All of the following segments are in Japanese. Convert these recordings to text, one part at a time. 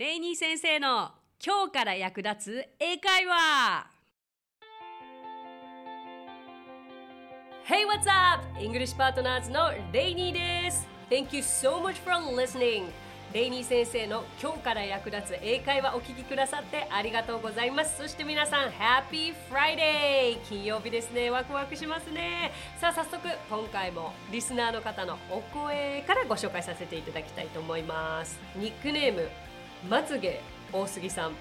レイニー先生の今日から役立つ英会話。Hey, what's up? English Partners のレイニーです。Thank you so much for listening. レイニー先生の今日から役立つ英会話お聞きくださってありがとうございます。そして皆さん Happy Friday! 金曜日ですね。ワクワクしますね。さあ早速今回もリスナーの方のお声からご紹介させていただきたいと思います。ニックネームまつげ大杉さん。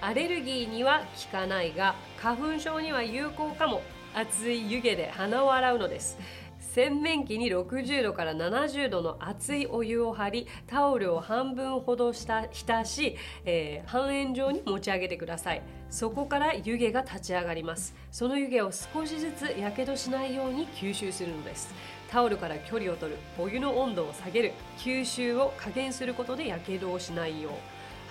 アレルギーには効かないが花粉症には有効かも。熱い湯気で鼻を洗うのです。洗面器に60度から70度の熱いお湯を張りタオルを半分ほどした浸し、えー、半円状に持ち上げてください。そこから湯気が立ち上がります。その湯気を少しずつやけどしないように吸収するのです。タオルから距離を取るお湯の温度を下げる吸収を加減することでやけどをしないよう。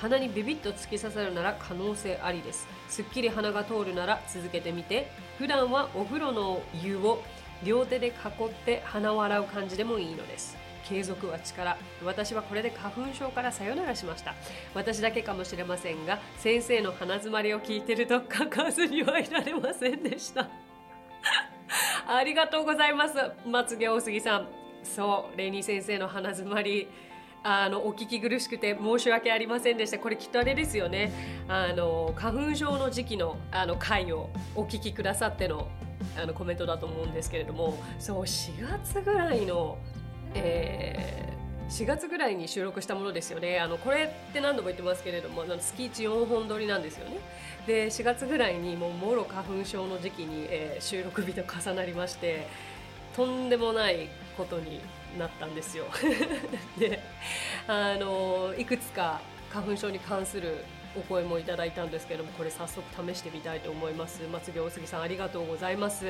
鼻にビビッと突き刺さるなら可能性ありです。すっきり鼻が通るなら続けてみて。普段はお風呂の湯を両手で囲って鼻を洗う感じでもいいのです。継続は力。私はこれで花粉症からさよならしました。私だけかもしれませんが先生の鼻づまりを聞いてると書かずにはいられませんでした。ありがとうございます。まつげ大杉さん。そうレニー先生の鼻づまりあのお聞き苦しくて申し訳ありませんでした。これきっとあれですよね。あの花粉症の時期のあの回をお聞きくださってのあのコメントだと思うんですけれどもそう4月ぐらいの、えー、4月ぐらいに収録したものですよね。あのこれって何度も言ってますけれどもあの月1 4本撮りなんですよね。で4月ぐらいにもうもろ花粉症の時期に、えー、収録日と重なりましてとんでもないことになったんですよ。であのいくつか花粉症に関するお声もいただいたんですけどもこれ早速試してみたいと思います。松毛大杉さんありがとうございます。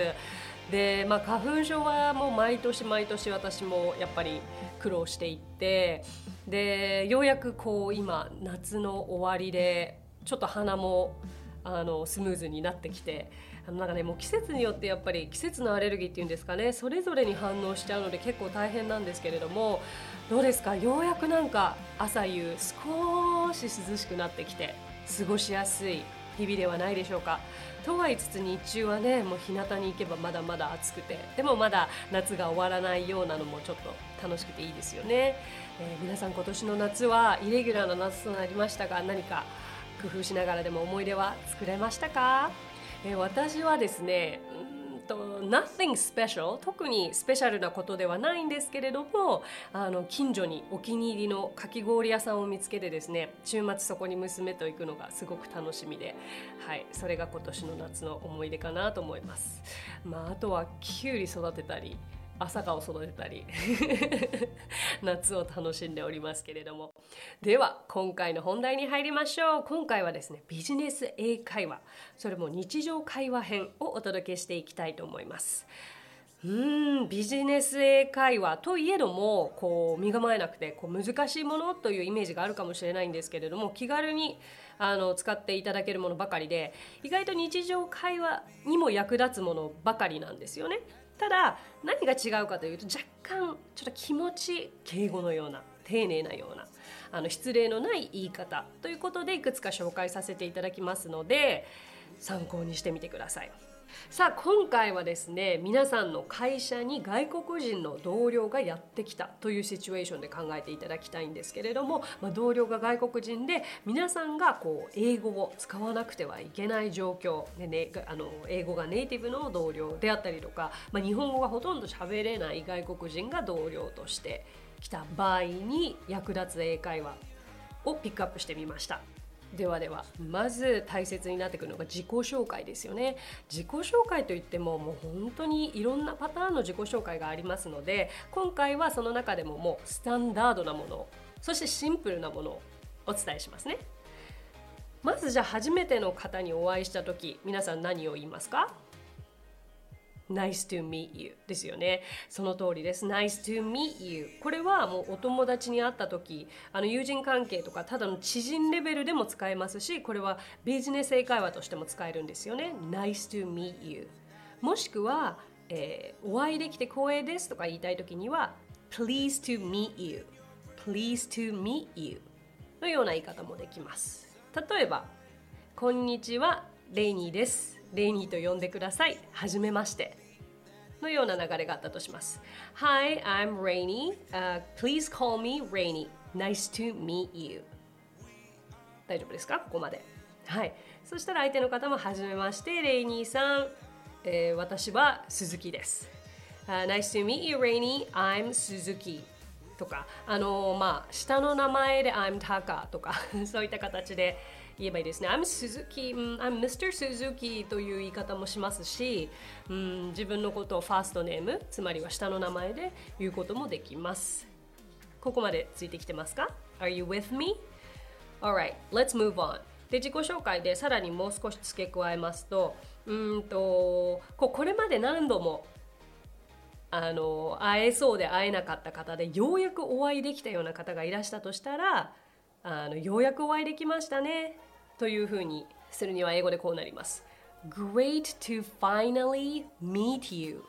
で、まあ、花粉症はもう毎年毎年私もやっぱり苦労していってでようやくこう今夏の終わりでちょっと鼻もあのスムーズになってきてあのなんかねもう季節によってやっぱり季節のアレルギーっていうんですかねそれぞれに反応しちゃうので結構大変なんですけれどもどうですか？ようやくなんか朝夕少し涼しくなってきて過ごしやすい日々ではないでしょうか？とは言いつつ日中はねもう日向に行けばまだまだ暑くてでもまだ夏が終わらないようなのもちょっと楽しくていいですよね、えー、皆さん今年の夏はイレギュラーな夏となりましたが何か工夫しながらでも思い出は作れましたか？え私はですねと nothing special 特にスペシャルなことではないんですけれどもあの近所にお気に入りのかき氷屋さんを見つけてですね週末そこに娘と行くのがすごく楽しみで、はい、それが今年の夏の思い出かなと思います。まあ、あとはきゅうり育てたり朝顔を育てたり 夏を楽しんでおりますけれども。では今回の本題に入りましょう。今回はですねビジネス英会話。それも日常会話編をお届けしていきたいと思います。うんビジネス英会話といえどもこう身構えなくてこう難しいものというイメージがあるかもしれないんですけれども気軽にあの使っていただけるものばかりで意外と日常会話にも役立つものばかりなんですよね。ただ何が違うかというと若干ちょっと気持ち敬語のような丁寧なようなあの失礼のない言い方ということでいくつか紹介させていただきますので参考にしてみてください。さあ今回はですね皆さんの会社に外国人の同僚がやってきたというシチュエーションで考えていただきたいんですけれども、まあ、同僚が外国人で皆さんがこう英語を使わなくてはいけない状況で、ね、あの英語がネイティブの同僚であったりとか、まあ、日本語がほとんど喋れない外国人が同僚として来た場合に役立つ英会話をピックアップしてみました。ではではまず大切になってくるのが自己紹介ですよね。自己紹介といってももう本当にいろんなパターンの自己紹介がありますので今回はその中でももうスタンダードなものそしてシンプルなものをお伝えしますね。まずじゃあ初めての方にお会いした時皆さん何を言いますか？Nice to meet you ですよね。その通りです。Nice to meet you これはもうお友達に会った時、あの友人関係とかただの知人レベルでも使えますし、これはビジネス英会話としても使えるんですよね。Nice to meet you もしくは、えー、お会いできて光栄ですとか言いたい時には Please to meet you Please to meet you のような言い方もできます例えばこんにちはレイニーですレイニーと呼んでください。はじめまして。のような流れがあったとします。Hi, I'm Rainy、uh, Please call me Rainy. Nice to meet you. 大丈夫ですか？ここまで。はい。そしたら相手の方もはじめましてレイニーさん、えー、私は鈴木です、uh, Nice to meet you Rainy. I'm Suzuki. とか。あのー、まあ下の名前で I'm Taka とか。そういった形で言えばいいですね。I'm Suzuki、I'm Mr. Suzuki という言い方もしますし、うん、自分のことをファーストネーム、つまりは下の名前で言うこともできます。ここまでついてきてますか ?Are you with me? Alright, let's move on. で自己紹介でさらにもう少し付け加えますとうんとここれまで何度もあの会えそうで会えなかった方でようやくお会いできたような方がいらしたとしたらあのようやくお会いできましたね。というふうにするには英語でこうなります。Great to finally meet you.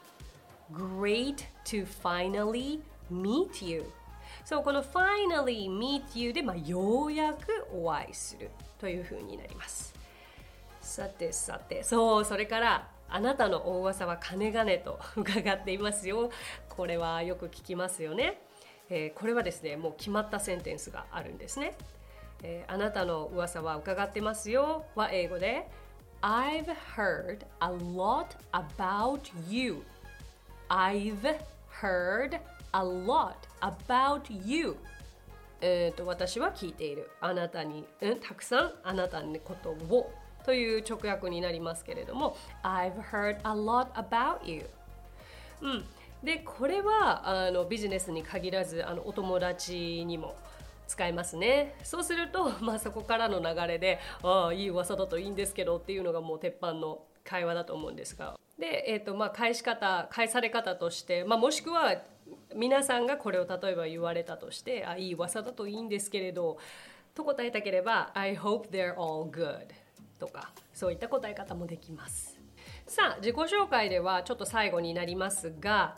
Great to finally meet you. そうこの finally meet you で、まあ、ようやくお会いするというふうになります。さてさてそうそれからあなたの大噂は金がねと伺っていますよ。これはよく聞きますよね。えー、これはですねもう決まったセンテンスがあるんですね、えー、あなたの噂は伺ってますよ。は英語で I've heard a lot about you. I've heard a lot about you. えーと、私は聞いている。あなたに、うん、たくさんあなたのことを。という直訳になりますけれども I've heard a lot about you. うん。でこれはあのビジネスに限らずあのお友達にも使えますね。そうすると、まあ、そこからの流れでああいい噂だといいんですけどっていうのがもう鉄板の会話だと思うんですが。で、えーとまあ、返し方返され方として、まあ、もしくは皆さんがこれを例えば言われたとしてあいい噂だといいんですけれどと答えたければ I hope they're all good とかそういった答え方もできます。さあ自己紹介ではちょっと最後になりますが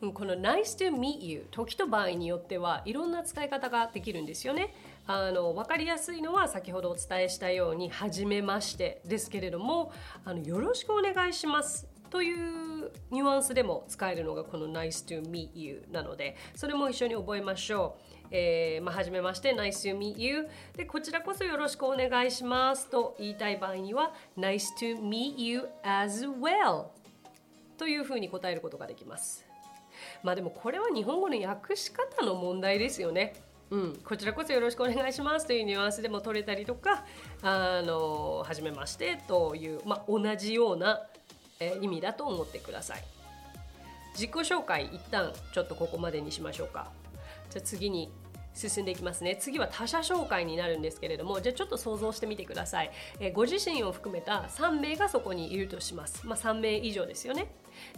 この nice to meet you 時と場合によってはいろんな使い方ができるんですよね。あの分かりやすいのは先ほどお伝えしたように「はじめまして」ですけれどもあの「よろしくお願いします」というニュアンスでも使えるのがこの Nice to meet you なのでそれも一緒に覚えましょう。えーまあ、はじめまして Nice to meet you でこちらこそよろしくお願いしますと言いたい場合には Nice to meet you as well というふうに答えることができます。まあでもこれは日本語の訳し方の問題ですよね。うん、こちらこそよろしくお願いしますというニュアンスでも取れたりとか、あの、はじめましてという、まあ、同じような、え意味だと思ってください。自己紹介一旦ちょっとここまでにしましょうか。じゃあ次に進んでいきますね次は他者紹介になるんですけれどもじゃあちょっと想像してみてください、え、ご自身を含めた3名がそこにいるとしますまあ3名以上ですよね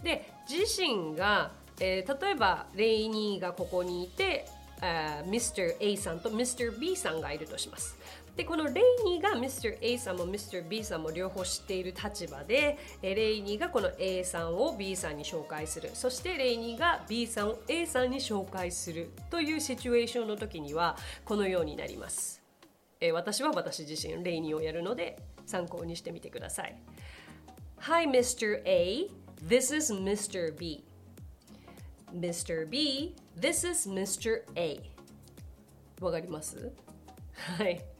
で自身がえー、例えばレイニーがここにいて、uh, Mr. A さんと Mr. B さんがいるとします。でこのレイニーが Mr. A さんも Mr. B さんも両方知っている立場でレイニーがこの A さんを B さんに紹介するそしてレイニーが B さんを A さんに紹介するというシチュエーションの時にはこのようになります、え私は私自身レイニーをやるので参考にしてみてください Hi Mr. A This is Mr. B Mr. B, this is Mr. A わかります？はい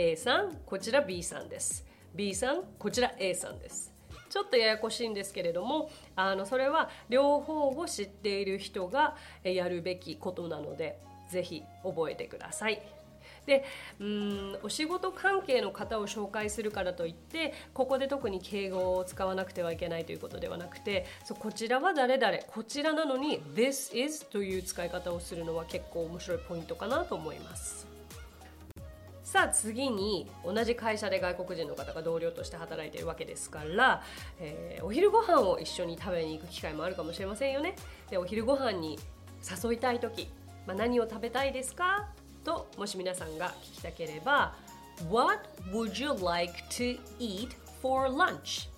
A さんこちら B さんです B さんこちら A さんですちょっとややこしいんですけれどもあのそれは両方を知っている人がやるべきことなのでぜひ覚えてください。でうんお仕事関係の方を紹介するからといってここで特に敬語を使わなくてはいけないということではなくてそこちらは誰々こちらなのに This is という使い方をするのは結構面白いポイントかなと思います。さあ次に同じ会社で外国人の方が同僚として働いているわけですから、えー、お昼ご飯を一緒に食べに行く機会もあるかもしれませんよね。でお昼ご飯に誘いたい時、まあ、何を食べたいですか？ともし皆さんが聞きたければ What would you like to eat for lunch?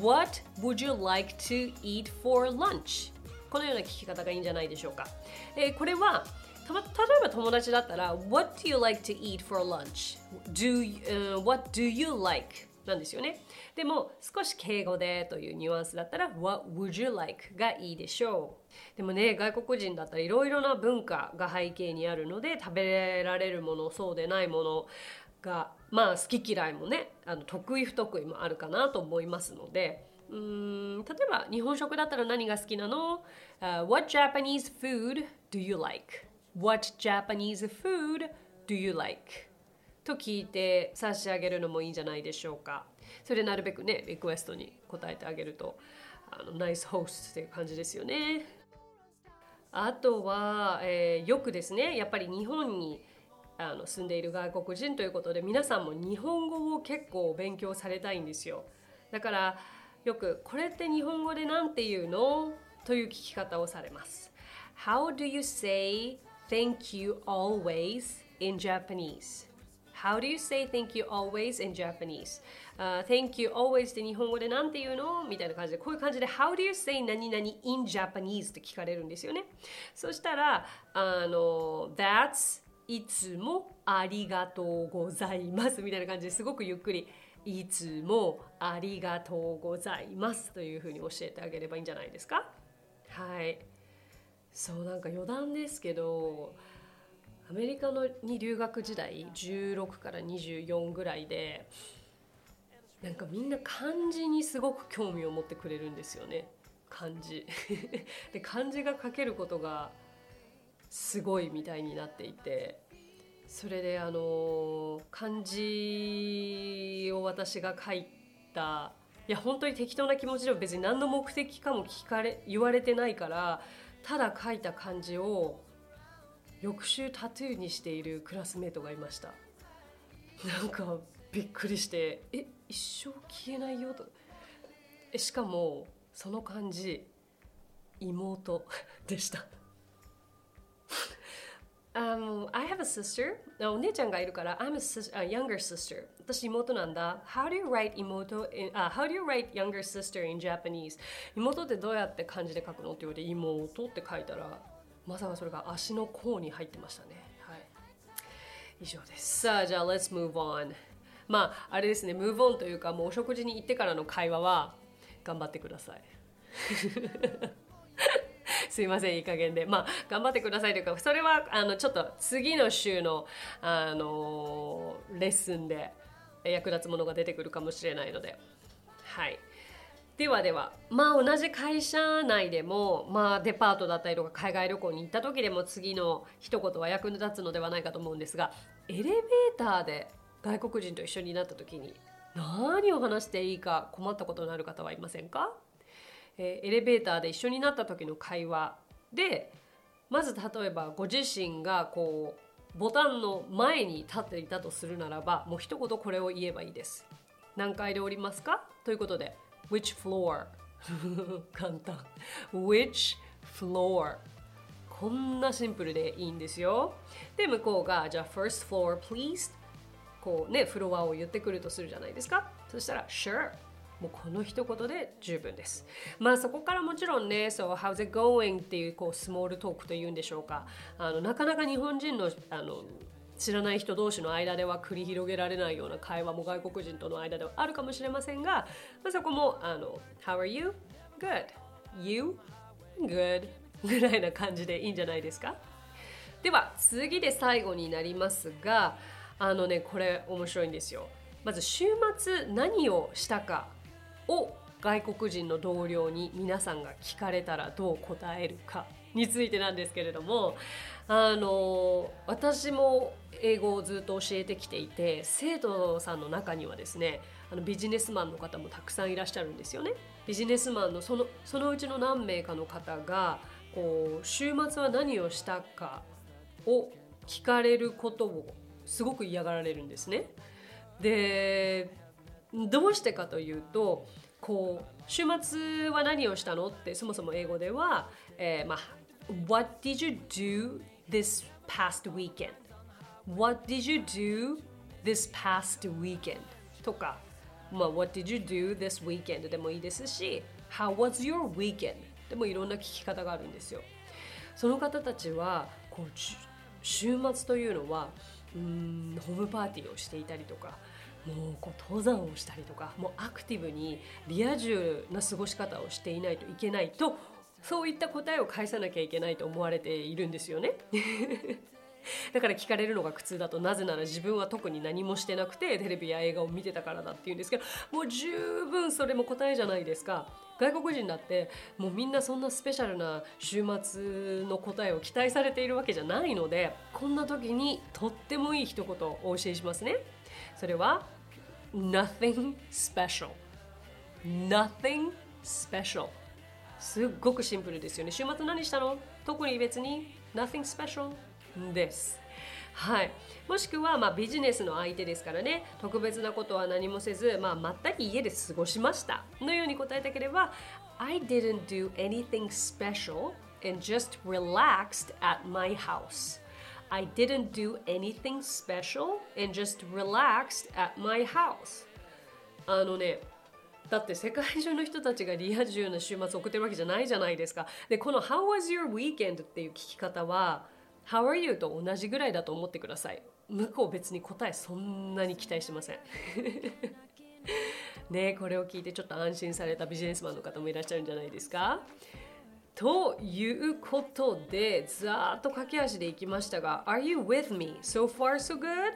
What would you like to eat for lunch? このような聞き方がいいんじゃないでしょうか。えー、これはた例えば友達だったら What do you like to eat for lunch? Do, uh, what do you like? なんですよね。でも少し敬語でというニュアンスだったら What would you like? がいいでしょう。でもね、外国人だったらいろいろな文化が背景にあるので食べられるもの、そうでないものがまあ好き嫌いもね、あの得意不得意もあるかなと思いますので、うん例えば日本食だったら何が好きなの、uh, ?What Japanese food do you like? What Japanese food do you like? と聞いて差し上げるのもいいんじゃないでしょうか。それでなるべくね、リクエストに答えてあげると、あのナイスホースっていう感じですよね。あとは、えー、よくですね、やっぱり日本にあの住んでいる外国人ということで、皆さんも日本語を結構勉強されたいんですよ。だから、よくこれって日本語で何て言うの？という聞き方をされます。How do you say thank you always in Japanese? How do you say thank you always in Japanese?、Uh, thank you always って日本語で何て言うの？みたいな感じで、こういう感じで How do you say 何々 in Japanese って聞かれるんですよね。そしたら、あの、That's いつもありがとうございますみたいな感じですごくゆっくりいつもありがとうございますというふうに教えてあげればいいんじゃないですか？はいそうなんか余談ですけどアメリカのに留学時代16から24ぐらいでなんかみんな漢字にすごく興味を持ってくれるんですよね。漢字。で漢字が書けることがすごいみたいになっていてそれであの漢字を私が書いたいや本当に適当な気持ちでも別に何の目的かも聞かれ言われてないからただ書いた漢字を翌週タトゥーにしているクラスメートがいました。なんかびっくりして「え一生消えないよ」と。えしかもその漢字妹でした。Um, I have a sister. お姉ちゃんがいるから、I'm a, a younger sister. 私妹なんだ。How do you write 妹 in,、uh, How do you write younger sister in Japanese? 妹ってどうやって漢字で書くのって言われて、妹って書いたら、まさかそれが足の甲に入ってましたね。はい。以上です。さあ、じゃあ、let's move on. まあ、あれですね、move on というか、もうお食事に行ってからの会話は、頑張ってください。すいませんいい加減で。まあ頑張ってくださいというかそれはあのちょっと次の週のあのレッスンで役立つものが出てくるかもしれないので。はい。ではでは。まあ同じ会社内でもまあデパートだったりとか海外旅行に行った時でも次の一言は役に立つのではないかと思うんですがエレベーターで外国人と一緒になった時に何を話していいか困ったことのある方はいませんか？えー、エレベーターで一緒になった時の会話でまず例えばご自身がこうボタンの前に立っていたとするならばもう一言これを言えばいいです。何階で降りますか？ということで Which floor? 簡単 Which floor? こんなシンプルでいいんですよ。で、向こうが、じゃあ、first floor please こうね、フロアを言ってくるとするじゃないですか。そしたら、sure もうこの一言で十分です。まあそこからもちろんね、そう、How's it going? っていうこうスモールトークというんでしょうか。あのなかなか日本人のあの知らない人同士の間では繰り広げられないような会話も外国人との間ではあるかもしれませんが、まあ、そこもあの How are you? Good. You? Good. ぐらいな感じでいいんじゃないですかでは次で最後になりますがあのねこれ面白いんですよまず週末何をしたかを外国人の同僚に皆さんが聞かれたらどう答えるかについてなんですけれどもあの私も英語をずっと教えてきていて生徒さんの中にはですねあのビジネスマンの方もたくさんいらっしゃるんですよね。ビジネスマンのそのそのうちの何名かの方がこう週末は何をしたかを聞かれることをすごく嫌がられるんですね。でどうしてかというとこう週末は何をしたのってそもそも英語では、えー、まあ What did you do this past weekend? What did you do this past weekend? とか、まあ、What did you do this weekend? でもいいですし How was your weekend? でもいろんな聞き方があるんですよ。その方たちはこう週末というのはうんホームパーティーをしていたりとかもうこう登山をしたりとかもうアクティブにリア充な過ごし方をしていないといけないとそういった答えを返さなきゃいけないと思われているんですよね。だから聞かれるのが苦痛だとなぜなら自分は特に何もしてなくてテレビや映画を見てたからだっていうんですけどもう十分それも答えじゃないですか外国人だってもうみんなそんなスペシャルな週末の答えを期待されているわけじゃないのでこんな時にとってもいい一言お教えしますねそれは nothing special nothing special すっごくシンプルですよね週末何したの特に別に nothing special ですはい、もしくは、まあ、ビジネスの相手ですからね特別なことは何もせず、まあ、まったり家で過ごしましたのように答えたければ I didn't do anything special and just relaxed at my house I didn't do anything special and just relaxed at my house あのねだって世界中の人たちがリア充な週末送ってるわけじゃないじゃないですか。で、この How was your weekend? っていう聞き方は How are you? と同じぐらいだと思ってください。向こう別に答えそんなに期待してません。ねこれを聞いてちょっと安心されたビジネスマンの方もいらっしゃるんじゃないですかということで、ざーっと駆け足でいきましたが、Are you with me? So far so good?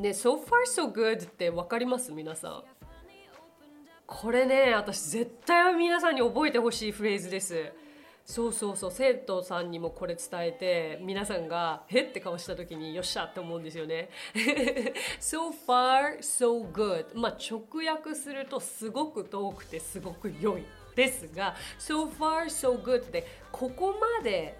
ね、So far so good って分かります？皆さん。これね、私絶対は皆さんに覚えてほしいフレーズです。そうそうそう生徒さんにもこれ伝えて皆さんが「へって顔した時によっしゃって思うんですよね。so far so good まあ直訳するとすごく遠くてすごく良いですが so far so good ってここまで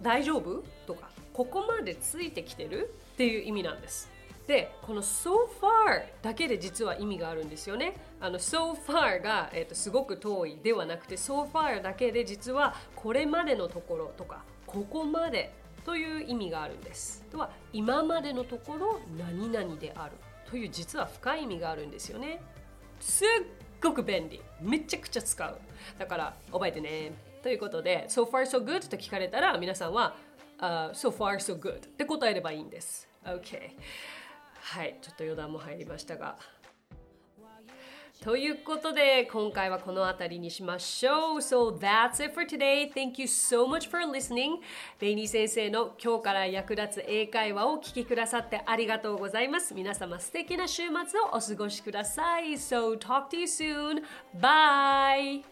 大丈夫？とかここまでついてきてる？っていう意味なんです。でこの so far だけで実は意味があるんですよね。あの so far が、えーと、すごく遠いではなくて so far だけで実はこれまでのところとかここまでという意味があるんです。とは今までのところ何々であるという実は深い意味があるんですよね。すっごく便利。めちゃくちゃ使う。だから覚えてね。ということで so far so good と聞かれたら皆さんは、uh, so far so good って答えればいいんです。OK。はいちょっと余談も入りましたがということで今回はこの辺りにしましょう。So that's it for today. Thank you so much for listening. レイニー先生の今日から役立つ英会話をお聞きくださってありがとうございます。皆様素敵な週末をお過ごしください。So talk to you soon. Bye.